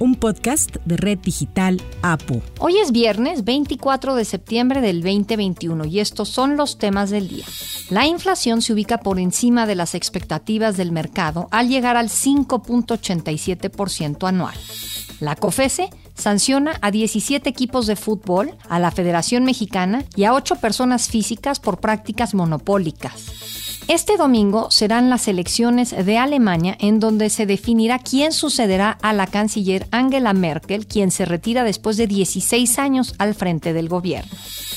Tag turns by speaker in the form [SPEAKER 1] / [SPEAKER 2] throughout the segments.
[SPEAKER 1] un podcast de Red Digital APU.
[SPEAKER 2] Hoy es viernes 24 de septiembre del 2021 y estos son los temas del día. La inflación se ubica por encima de las expectativas del mercado al llegar al 5.87% anual. La COFESE sanciona a 17 equipos de fútbol, a la Federación Mexicana y a 8 personas físicas por prácticas monopólicas. Este domingo serán las elecciones de Alemania en donde se definirá quién sucederá a la canciller Angela Merkel, quien se retira después de 16 años al frente del gobierno.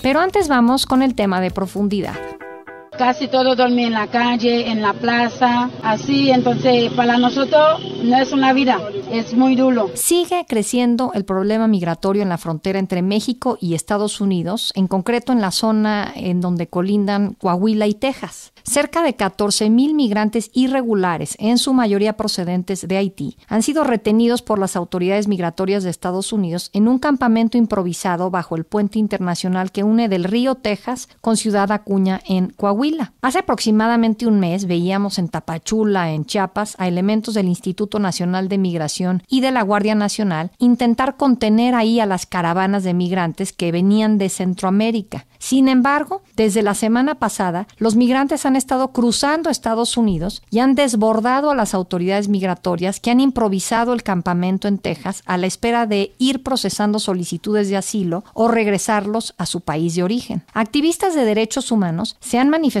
[SPEAKER 2] Pero antes vamos con el tema de profundidad.
[SPEAKER 3] Casi todo dormía en la calle, en la plaza, así, entonces para nosotros no es una vida, es muy duro.
[SPEAKER 2] Sigue creciendo el problema migratorio en la frontera entre México y Estados Unidos, en concreto en la zona en donde colindan Coahuila y Texas. Cerca de 14.000 migrantes irregulares, en su mayoría procedentes de Haití, han sido retenidos por las autoridades migratorias de Estados Unidos en un campamento improvisado bajo el puente internacional que une del río Texas con Ciudad Acuña en Coahuila. Hace aproximadamente un mes veíamos en Tapachula, en Chiapas, a elementos del Instituto Nacional de Migración y de la Guardia Nacional intentar contener ahí a las caravanas de migrantes que venían de Centroamérica. Sin embargo, desde la semana pasada, los migrantes han estado cruzando Estados Unidos y han desbordado a las autoridades migratorias que han improvisado el campamento en Texas a la espera de ir procesando solicitudes de asilo o regresarlos a su país de origen. Activistas de derechos humanos se han manifestado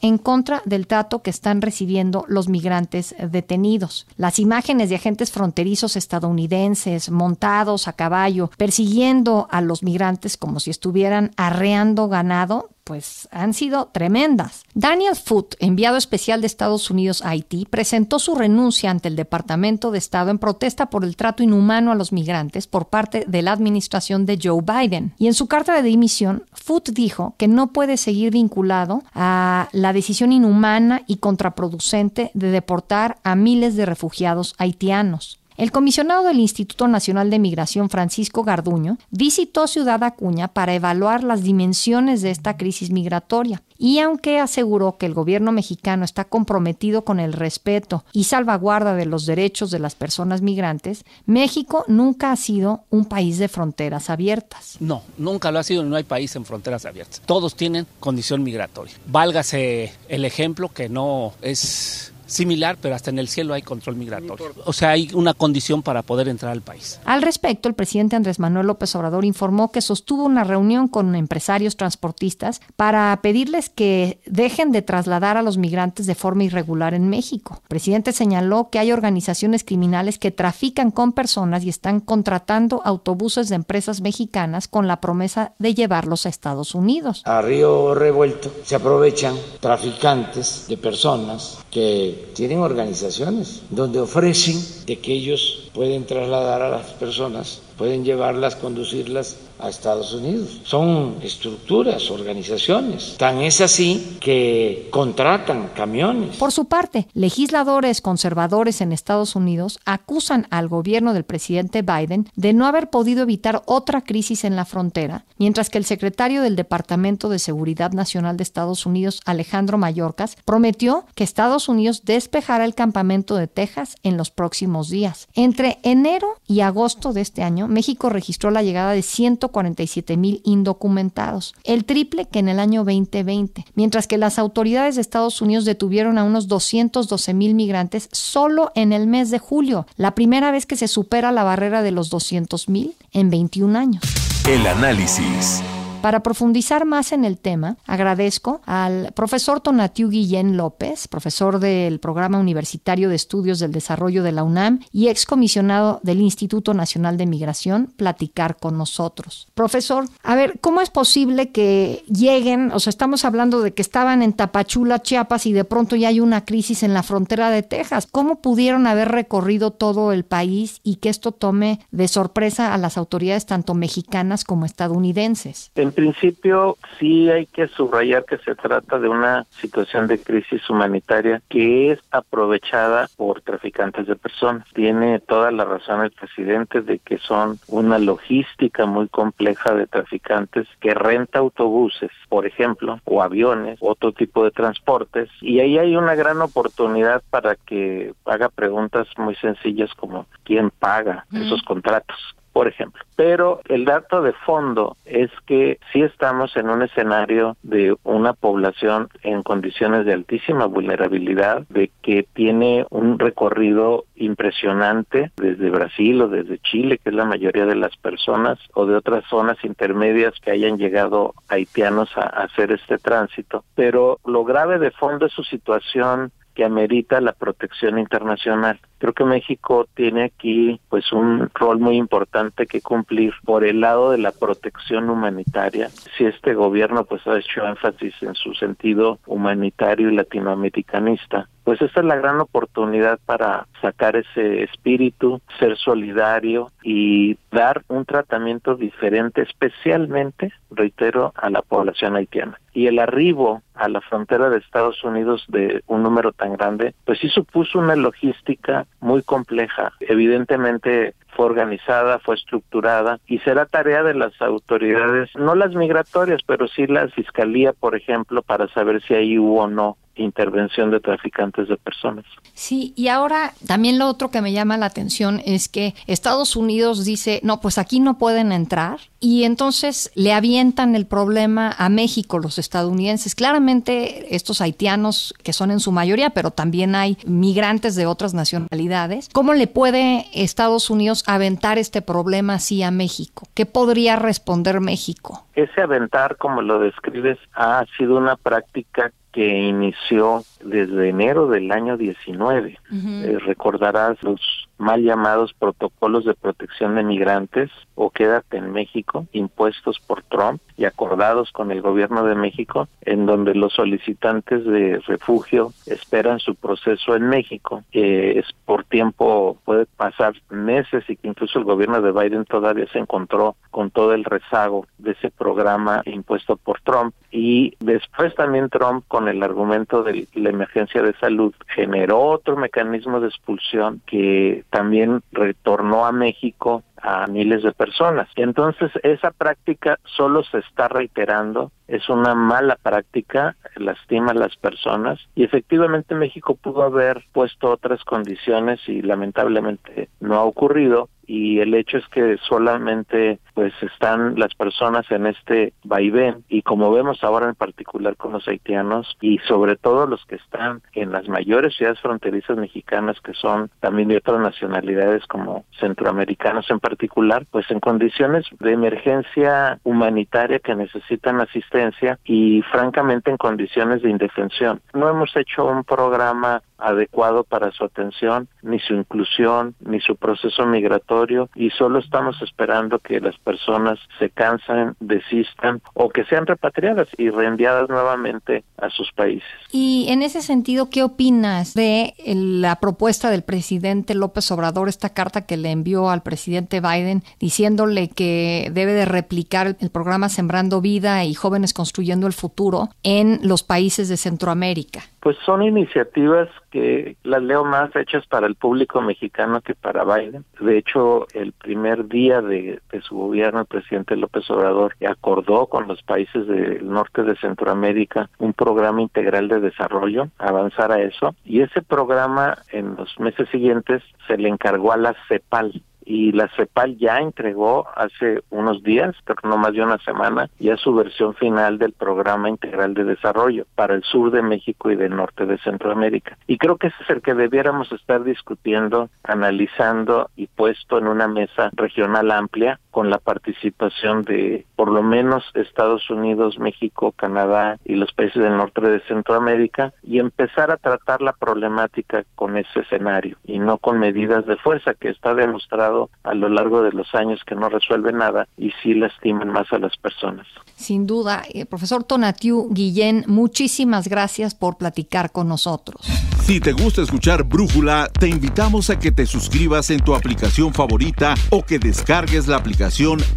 [SPEAKER 2] en contra del trato que están recibiendo los migrantes detenidos. Las imágenes de agentes fronterizos estadounidenses montados a caballo persiguiendo a los migrantes como si estuvieran arreando ganado pues han sido tremendas. Daniel Foote, enviado especial de Estados Unidos a Haití, presentó su renuncia ante el Departamento de Estado en protesta por el trato inhumano a los migrantes por parte de la administración de Joe Biden. Y en su carta de dimisión, Foote dijo que no puede seguir vinculado a la decisión inhumana y contraproducente de deportar a miles de refugiados haitianos. El comisionado del Instituto Nacional de Migración, Francisco Garduño, visitó Ciudad Acuña para evaluar las dimensiones de esta crisis migratoria. Y aunque aseguró que el gobierno mexicano está comprometido con el respeto y salvaguarda de los derechos de las personas migrantes, México nunca ha sido un país de fronteras abiertas.
[SPEAKER 4] No, nunca lo ha sido, no hay país en fronteras abiertas. Todos tienen condición migratoria. Válgase el ejemplo que no es similar, pero hasta en el cielo hay control migratorio. O sea, hay una condición para poder entrar al país.
[SPEAKER 2] Al respecto, el presidente Andrés Manuel López Obrador informó que sostuvo una reunión con empresarios transportistas para pedirles que dejen de trasladar a los migrantes de forma irregular en México. El presidente señaló que hay organizaciones criminales que trafican con personas y están contratando autobuses de empresas mexicanas con la promesa de llevarlos a Estados Unidos.
[SPEAKER 5] A Río Revuelto se aprovechan traficantes de personas que tienen organizaciones donde ofrecen de que ellos pueden trasladar a las personas, pueden llevarlas, conducirlas a Estados Unidos. Son estructuras, organizaciones. Tan es así que contratan camiones.
[SPEAKER 2] Por su parte, legisladores conservadores en Estados Unidos acusan al gobierno del presidente Biden de no haber podido evitar otra crisis en la frontera, mientras que el secretario del Departamento de Seguridad Nacional de Estados Unidos, Alejandro Mayorkas, prometió que Estados Unidos despejará el campamento de Texas en los próximos días. Entre enero y agosto de este año, México registró la llegada de 100 147 mil indocumentados, el triple que en el año 2020, mientras que las autoridades de Estados Unidos detuvieron a unos 212 mil migrantes solo en el mes de julio, la primera vez que se supera la barrera de los 200 mil en 21 años.
[SPEAKER 6] El análisis.
[SPEAKER 2] Para profundizar más en el tema, agradezco al profesor Tonatiu Guillén López, profesor del Programa Universitario de Estudios del Desarrollo de la UNAM y excomisionado del Instituto Nacional de Migración, platicar con nosotros. Profesor, a ver, ¿cómo es posible que lleguen, o sea, estamos hablando de que estaban en Tapachula, Chiapas, y de pronto ya hay una crisis en la frontera de Texas? ¿Cómo pudieron haber recorrido todo el país y que esto tome de sorpresa a las autoridades tanto mexicanas como estadounidenses?
[SPEAKER 7] En En principio, sí hay que subrayar que se trata de una situación de crisis humanitaria que es aprovechada por traficantes de personas. Tiene toda la razón el presidente de que son una logística muy compleja de traficantes que renta autobuses, por ejemplo, o aviones, otro tipo de transportes, y ahí hay una gran oportunidad para que haga preguntas muy sencillas como quién paga esos contratos por ejemplo. Pero el dato de fondo es que sí estamos en un escenario de una población en condiciones de altísima vulnerabilidad, de que tiene un recorrido impresionante desde Brasil o desde Chile, que es la mayoría de las personas, o de otras zonas intermedias que hayan llegado haitianos a hacer este tránsito. Pero lo grave de fondo es su situación que amerita la protección internacional. Creo que México tiene aquí pues un rol muy importante que cumplir por el lado de la protección humanitaria. Si este gobierno pues ha hecho énfasis en su sentido humanitario y latinoamericanista, pues esta es la gran oportunidad para sacar ese espíritu, ser solidario y dar un tratamiento diferente, especialmente, reitero, a la población haitiana. Y el arribo a la frontera de Estados Unidos de un número tan grande, pues sí supuso una logística muy compleja. Evidentemente fue organizada, fue estructurada y será tarea de las autoridades, no las migratorias, pero sí la fiscalía, por ejemplo, para saber si ahí hubo o no intervención de traficantes de personas.
[SPEAKER 2] Sí, y ahora también lo otro que me llama la atención es que Estados Unidos dice, no, pues aquí no pueden entrar y entonces le avientan el problema a México los estadounidenses. Claramente estos haitianos, que son en su mayoría, pero también hay migrantes de otras nacionalidades, ¿cómo le puede Estados Unidos aventar este problema así a México? ¿Qué podría responder México?
[SPEAKER 7] Ese aventar, como lo describes, ha sido una práctica que inició desde enero del año 19. Eh, recordarás los mal llamados protocolos de protección de migrantes o quédate en México, impuestos por Trump y acordados con el gobierno de México, en donde los solicitantes de refugio esperan su proceso en México, que es por tiempo, puede pasar meses y que incluso el gobierno de Biden todavía se encontró con todo el rezago de ese programa impuesto por Trump. Y después también Trump con el argumento de la emergencia de salud generó otro mecanismo de expulsión que también retornó a México a miles de personas. Entonces, esa práctica solo se está reiterando, es una mala práctica, lastima a las personas y efectivamente México pudo haber puesto otras condiciones y lamentablemente no ha ocurrido y el hecho es que solamente pues están las personas en este vaivén y como vemos ahora en particular con los haitianos y sobre todo los que están en las mayores ciudades fronterizas mexicanas que son también de otras nacionalidades como centroamericanos en particular, pues en condiciones de emergencia humanitaria que necesitan asistencia y francamente en condiciones de indefensión. No hemos hecho un programa adecuado para su atención, ni su inclusión, ni su proceso migratorio y solo estamos esperando que las personas se cansen, desistan o que sean repatriadas y reenviadas nuevamente a sus países.
[SPEAKER 2] Y en ese sentido, ¿qué opinas de la propuesta del presidente López Obrador, esta carta que le envió al presidente Biden diciéndole que debe de replicar el programa Sembrando Vida y Jóvenes Construyendo el Futuro en los países de Centroamérica?
[SPEAKER 7] Pues son iniciativas que las leo más hechas para el público mexicano que para Biden. De hecho, el primer día de, su gobierno, el presidente López Obrador acordó con los países del norte de Centroamérica un programa integral de desarrollo, avanzar a eso. Y ese programa en los meses siguientes se le encargó a la CEPAL, y la CEPAL ya entregó hace unos días, pero no más de una semana, ya su versión final del programa integral de desarrollo para el sur de México y del norte de Centroamérica. Y creo que ese es el que debiéramos estar discutiendo, analizando y puesto en una mesa regional amplia con la participación de por lo menos Estados Unidos, México, Canadá y los países del norte de Centroamérica y empezar a tratar la problemática con ese escenario y no con medidas de fuerza que está demostrado a lo largo de los años que no resuelve nada y sí lastiman más a las personas.
[SPEAKER 2] Sin duda, eh, profesor Tonatiu Guillén, muchísimas gracias por platicar con nosotros.
[SPEAKER 6] Si te gusta escuchar Brújula, te invitamos a que te suscribas en tu aplicación favorita o que descargues la aplicación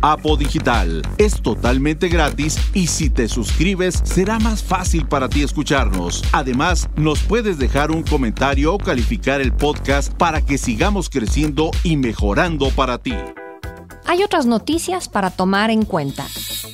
[SPEAKER 6] Apo Digital. Es totalmente gratis y si te suscribes será más fácil para ti escucharnos. Además, nos puedes dejar un comentario o calificar el podcast para que sigamos creciendo y mejorando para ti.
[SPEAKER 2] Hay otras noticias para tomar en cuenta.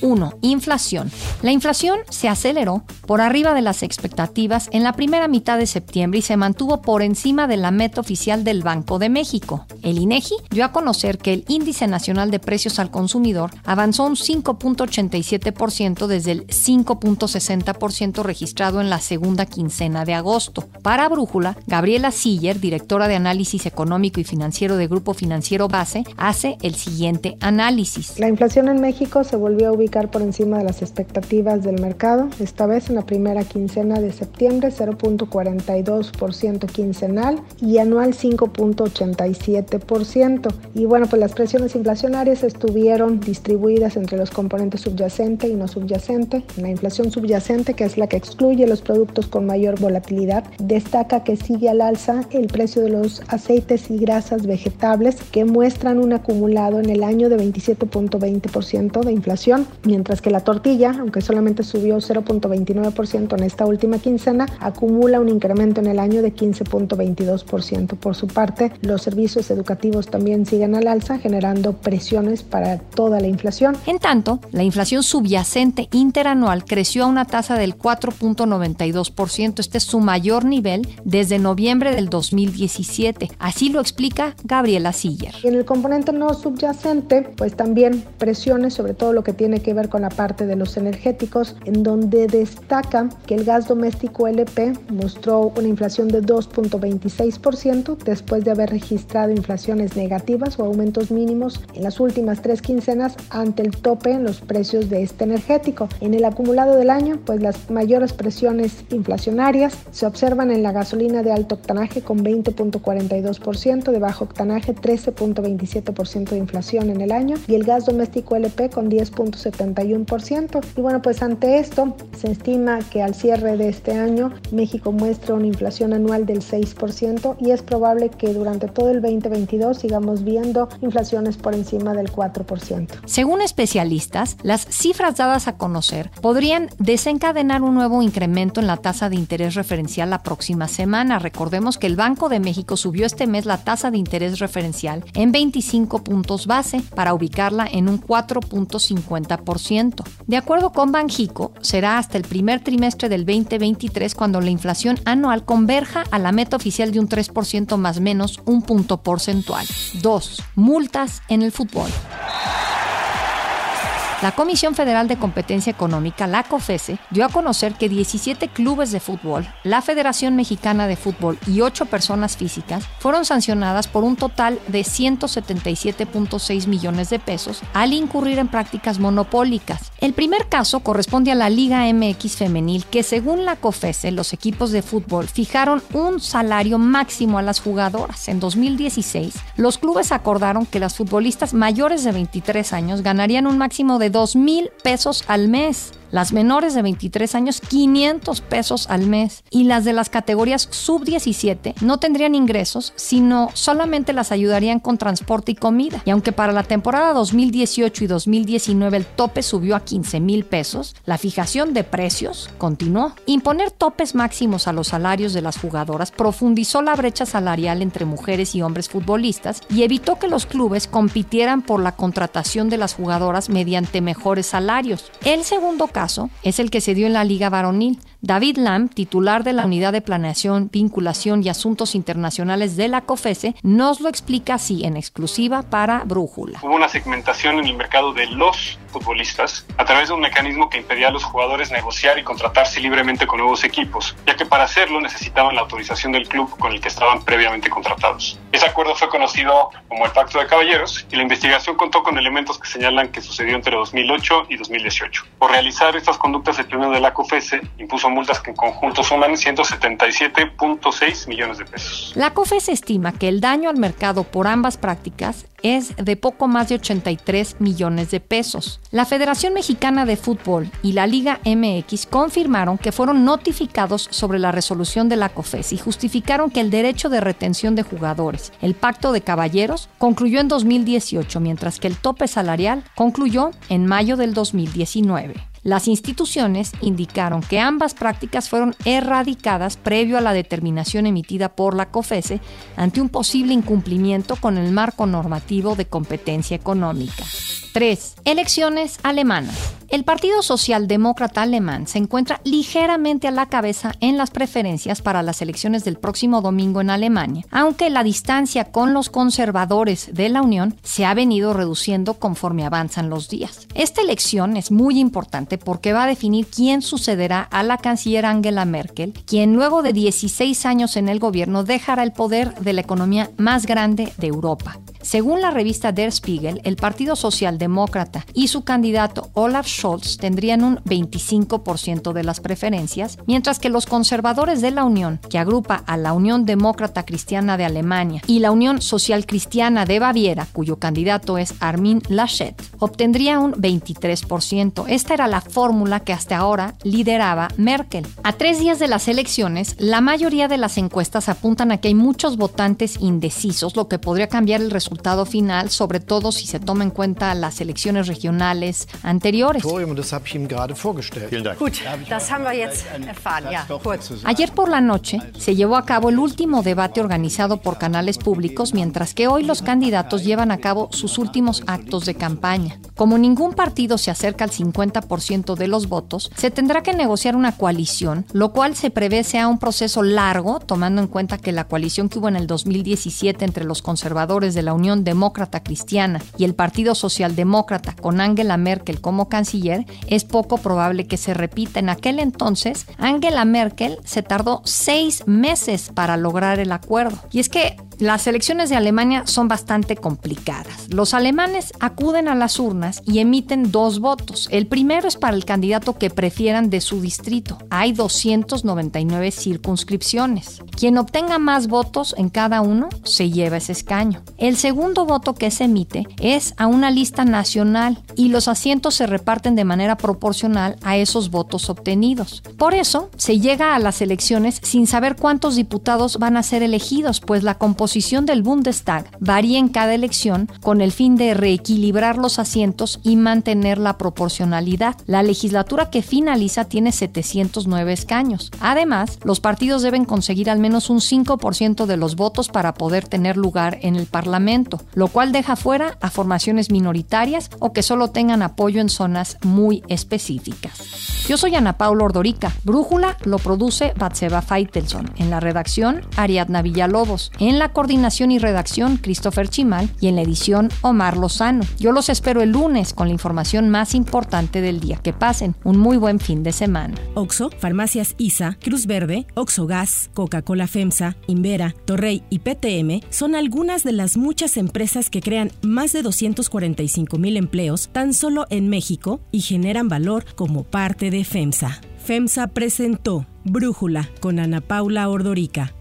[SPEAKER 2] 1. Inflación. La inflación se aceleró por arriba de las expectativas en la primera mitad de septiembre y se mantuvo por encima de la meta oficial del Banco de México. El INEGI dio a conocer que el índice nacional de precios al consumidor avanzó un 5.87% desde el 5.60% registrado en la segunda quincena de agosto. Para Brújula, Gabriela Siller, directora de análisis económico y financiero de Grupo Financiero Base, hace el siguiente análisis.
[SPEAKER 8] La inflación en México se volvió a ubicar por encima de las expectativas del mercado, esta vez en la primera quincena de septiembre 0.42% quincenal y anual 5.87%. Y bueno, pues las presiones inflacionarias estuvieron distribuidas entre los componentes subyacente y no subyacente. La inflación subyacente, que es la que excluye los productos con mayor volatilidad, destaca que sigue al alza el precio de los aceites y grasas vegetales que muestran un acumulado en el año de 27.20% de inflación mientras que la tortilla, aunque solamente subió 0.29% en esta última quincena, acumula un incremento en el año de 15.22%. Por su parte, los servicios educativos también siguen al alza, generando presiones para toda la inflación.
[SPEAKER 2] En tanto, la inflación subyacente interanual creció a una tasa del 4.92%. Este es su mayor nivel desde noviembre del 2017. Así lo explica Gabriela Siller.
[SPEAKER 8] En el componente no subyacente, pues también presiones sobre todo lo que tiene que ver con la parte de los energéticos, en donde destaca que el gas doméstico LP mostró una inflación de 2.26% después de haber registrado inflaciones negativas o aumentos mínimos en las últimas tres quincenas ante el tope en los precios de este energético. En el acumulado del año, pues las mayores presiones inflacionarias se observan en la gasolina de alto octanaje con 20.42%, de bajo octanaje 13.27% de inflación en el año y el gas doméstico LP con 10.71%. Y bueno, pues ante esto se estima que al cierre de este año México muestra una inflación anual del 6% y es probable que durante todo el 2022 sigamos viendo inflaciones por encima del 4%.
[SPEAKER 2] Según especialistas, las cifras dadas a conocer podrían desencadenar un nuevo incremento en la tasa de interés referencial la próxima semana. Recordemos que el Banco de México subió este mes la tasa de interés referencial en 25 puntos base para ubicarla en un 4.50%. De acuerdo con Banjico, será hasta el primer trimestre del 2023 cuando la inflación anual converja a la meta oficial de un 3% más menos un punto porcentual. 2. Multas en el fútbol. La Comisión Federal de Competencia Económica, la COFESE, dio a conocer que 17 clubes de fútbol, la Federación Mexicana de Fútbol y 8 personas físicas fueron sancionadas por un total de 177.6 millones de pesos al incurrir en prácticas monopólicas. El primer caso corresponde a la Liga MX femenil, que según la COFESE, los equipos de fútbol fijaron un salario máximo a las jugadoras. En 2016, los clubes acordaron que las futbolistas mayores de 23 años ganarían un máximo de 2 mil pesos al mes. Las menores de 23 años, 500 pesos al mes. Y las de las categorías sub-17 no tendrían ingresos, sino solamente las ayudarían con transporte y comida. Y aunque para la temporada 2018 y 2019 el tope subió a 15 mil pesos, la fijación de precios continuó. Imponer topes máximos a los salarios de las jugadoras profundizó la brecha salarial entre mujeres y hombres futbolistas y evitó que los clubes compitieran por la contratación de las jugadoras mediante mejores salarios. El segundo caso es el que se dio en la Liga Varonil. David Lam, titular de la Unidad de Planeación, Vinculación y Asuntos Internacionales de la COFESE, nos lo explica así en exclusiva para Brújula.
[SPEAKER 9] Hubo una segmentación en el mercado de los futbolistas a través de un mecanismo que impedía a los jugadores negociar y contratarse libremente con nuevos equipos, ya que para hacerlo necesitaban la autorización del club con el que estaban previamente contratados. Ese acuerdo fue conocido como el Pacto de Caballeros y la investigación contó con elementos que señalan que sucedió entre 2008 y 2018. Por realizar estas conductas, el Pleno de la COFESE impuso multas que en suman 177.6 millones de pesos.
[SPEAKER 2] La COFES estima que el daño al mercado por ambas prácticas es de poco más de 83 millones de pesos. La Federación Mexicana de Fútbol y la Liga MX confirmaron que fueron notificados sobre la resolución de la COFES y justificaron que el derecho de retención de jugadores, el pacto de caballeros, concluyó en 2018, mientras que el tope salarial concluyó en mayo del 2019. Las instituciones indicaron que ambas prácticas fueron erradicadas previo a la determinación emitida por la COFESE ante un posible incumplimiento con el marco normativo de competencia económica. 3. Elecciones alemanas. El Partido Socialdemócrata Alemán se encuentra ligeramente a la cabeza en las preferencias para las elecciones del próximo domingo en Alemania, aunque la distancia con los conservadores de la Unión se ha venido reduciendo conforme avanzan los días. Esta elección es muy importante porque va a definir quién sucederá a la canciller Angela Merkel, quien luego de 16 años en el gobierno dejará el poder de la economía más grande de Europa. Según la revista Der Spiegel, el Partido Socialdemócrata y su candidato Olaf Scholz tendrían un 25% de las preferencias, mientras que los conservadores de la Unión, que agrupa a la Unión Demócrata Cristiana de Alemania y la Unión Social Cristiana de Baviera, cuyo candidato es Armin Laschet, obtendría un 23%. Esta era la fórmula que hasta ahora lideraba Merkel. A tres días de las elecciones, la mayoría de las encuestas apuntan a que hay muchos votantes indecisos, lo que podría cambiar el resultado final, sobre todo si se toma en cuenta las elecciones regionales anteriores. Ayer por la noche se llevó a cabo el último debate organizado por canales públicos, mientras que hoy los candidatos llevan a cabo sus últimos actos de campaña. Como ningún partido se acerca al 50% de los votos, se tendrá que negociar una coalición, lo cual se prevé sea un proceso largo, tomando en cuenta que la coalición que hubo en el 2017 entre los conservadores de la Unión Demócrata Cristiana y el Partido Socialdemócrata con Angela Merkel como canciller, es poco probable que se repita. En aquel entonces, Angela Merkel se tardó seis meses para lograr el acuerdo. Y es que las elecciones de Alemania son bastante complicadas. Los alemanes acuden a las urnas y emiten dos votos. El primero es para el candidato que prefieran de su distrito. Hay 299 circunscripciones. Quien obtenga más votos en cada uno se lleva ese escaño. El segundo voto que se emite es a una lista nacional y los asientos se reparten de manera proporcional a esos votos obtenidos. Por eso se llega a las elecciones sin saber cuántos diputados van a ser elegidos, pues la composición posición del Bundestag varía en cada elección con el fin de reequilibrar los asientos y mantener la proporcionalidad. La legislatura que finaliza tiene 709 escaños. Además, los partidos deben conseguir al menos un 5% de los votos para poder tener lugar en el Parlamento, lo cual deja fuera a formaciones minoritarias o que solo tengan apoyo en zonas muy específicas. Yo soy Ana Paula Ordorica. Brújula lo produce Batseba Feitelson. En la redacción, Ariadna Villalobos. En la coordinación y redacción, Christopher Chimal. Y en la edición, Omar Lozano. Yo los espero el lunes con la información más importante del día. Que pasen un muy buen fin de semana.
[SPEAKER 1] Oxo, Farmacias ISA, Cruz Verde, Oxo Gas, Coca-Cola FEMSA, Invera, Torrey y PTM son algunas de las muchas empresas que crean más de 245 mil empleos tan solo en México y generan valor como parte de FEMSA. FEMSA presentó Brújula con Ana Paula Ordorica